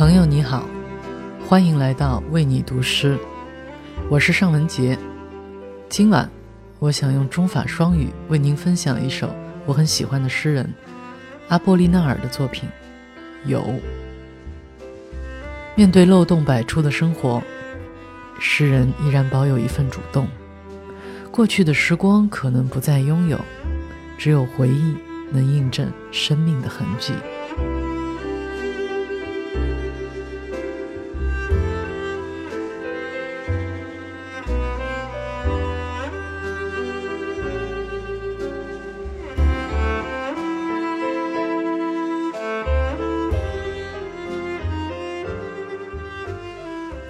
朋友你好，欢迎来到为你读诗，我是尚文杰。今晚，我想用中法双语为您分享一首我很喜欢的诗人阿波利纳尔的作品《有》。面对漏洞百出的生活，诗人依然保有一份主动。过去的时光可能不再拥有，只有回忆能印证生命的痕迹。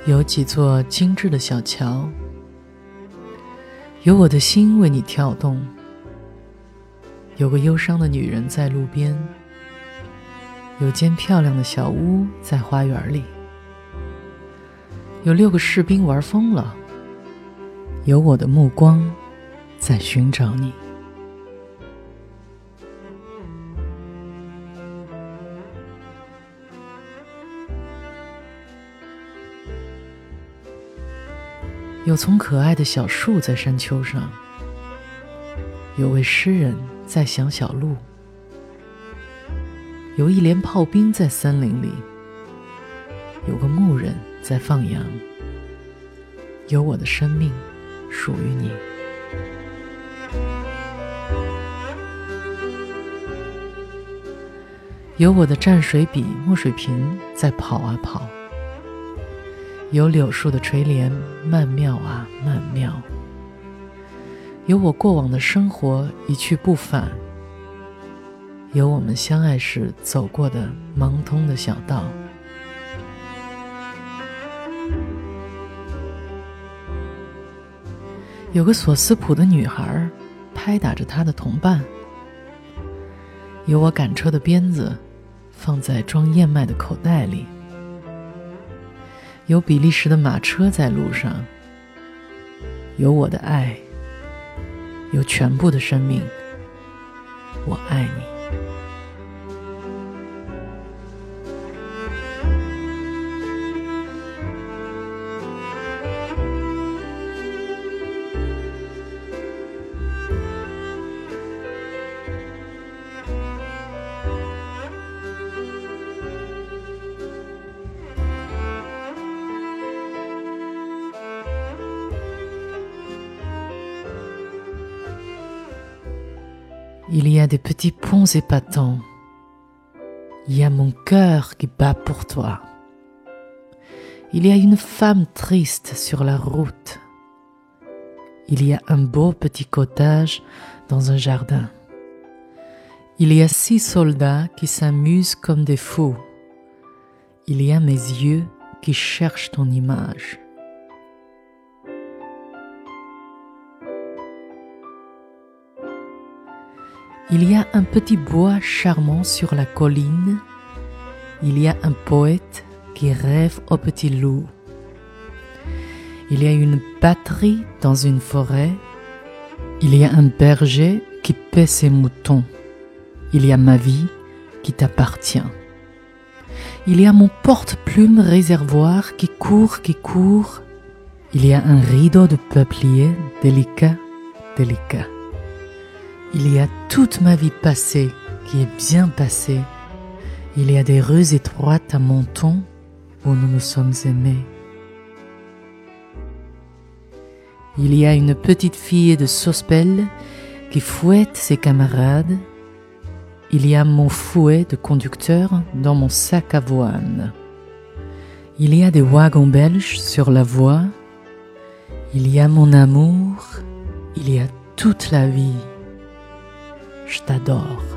有几座精致的小桥，有我的心为你跳动。有个忧伤的女人在路边，有间漂亮的小屋在花园里，有六个士兵玩疯了，有我的目光在寻找你。有丛可爱的小树在山丘上，有位诗人在想小路，有一连炮兵在森林里，有个牧人在放羊，有我的生命属于你，有我的蘸水笔、墨水瓶在跑啊跑。有柳树的垂帘，曼妙啊曼妙。有我过往的生活一去不返，有我们相爱时走过的盲通的小道。有个索斯普的女孩，拍打着她的同伴。有我赶车的鞭子，放在装燕麦的口袋里。有比利时的马车在路上，有我的爱，有全部的生命，我爱你。Il y a des petits ponts épatants. Il y a mon cœur qui bat pour toi. Il y a une femme triste sur la route. Il y a un beau petit cottage dans un jardin. Il y a six soldats qui s'amusent comme des fous. Il y a mes yeux qui cherchent ton image. Il y a un petit bois charmant sur la colline. Il y a un poète qui rêve au petit loup. Il y a une batterie dans une forêt. Il y a un berger qui paie ses moutons. Il y a ma vie qui t'appartient. Il y a mon porte-plume réservoir qui court, qui court. Il y a un rideau de peuplier délicat, délicat. Il y a toute ma vie passée qui est bien passée. Il y a des rues étroites à Menton où nous nous sommes aimés. Il y a une petite fille de Sospel qui fouette ses camarades. Il y a mon fouet de conducteur dans mon sac à voile. Il y a des wagons belges sur la voie. Il y a mon amour. Il y a toute la vie. Je t'adore.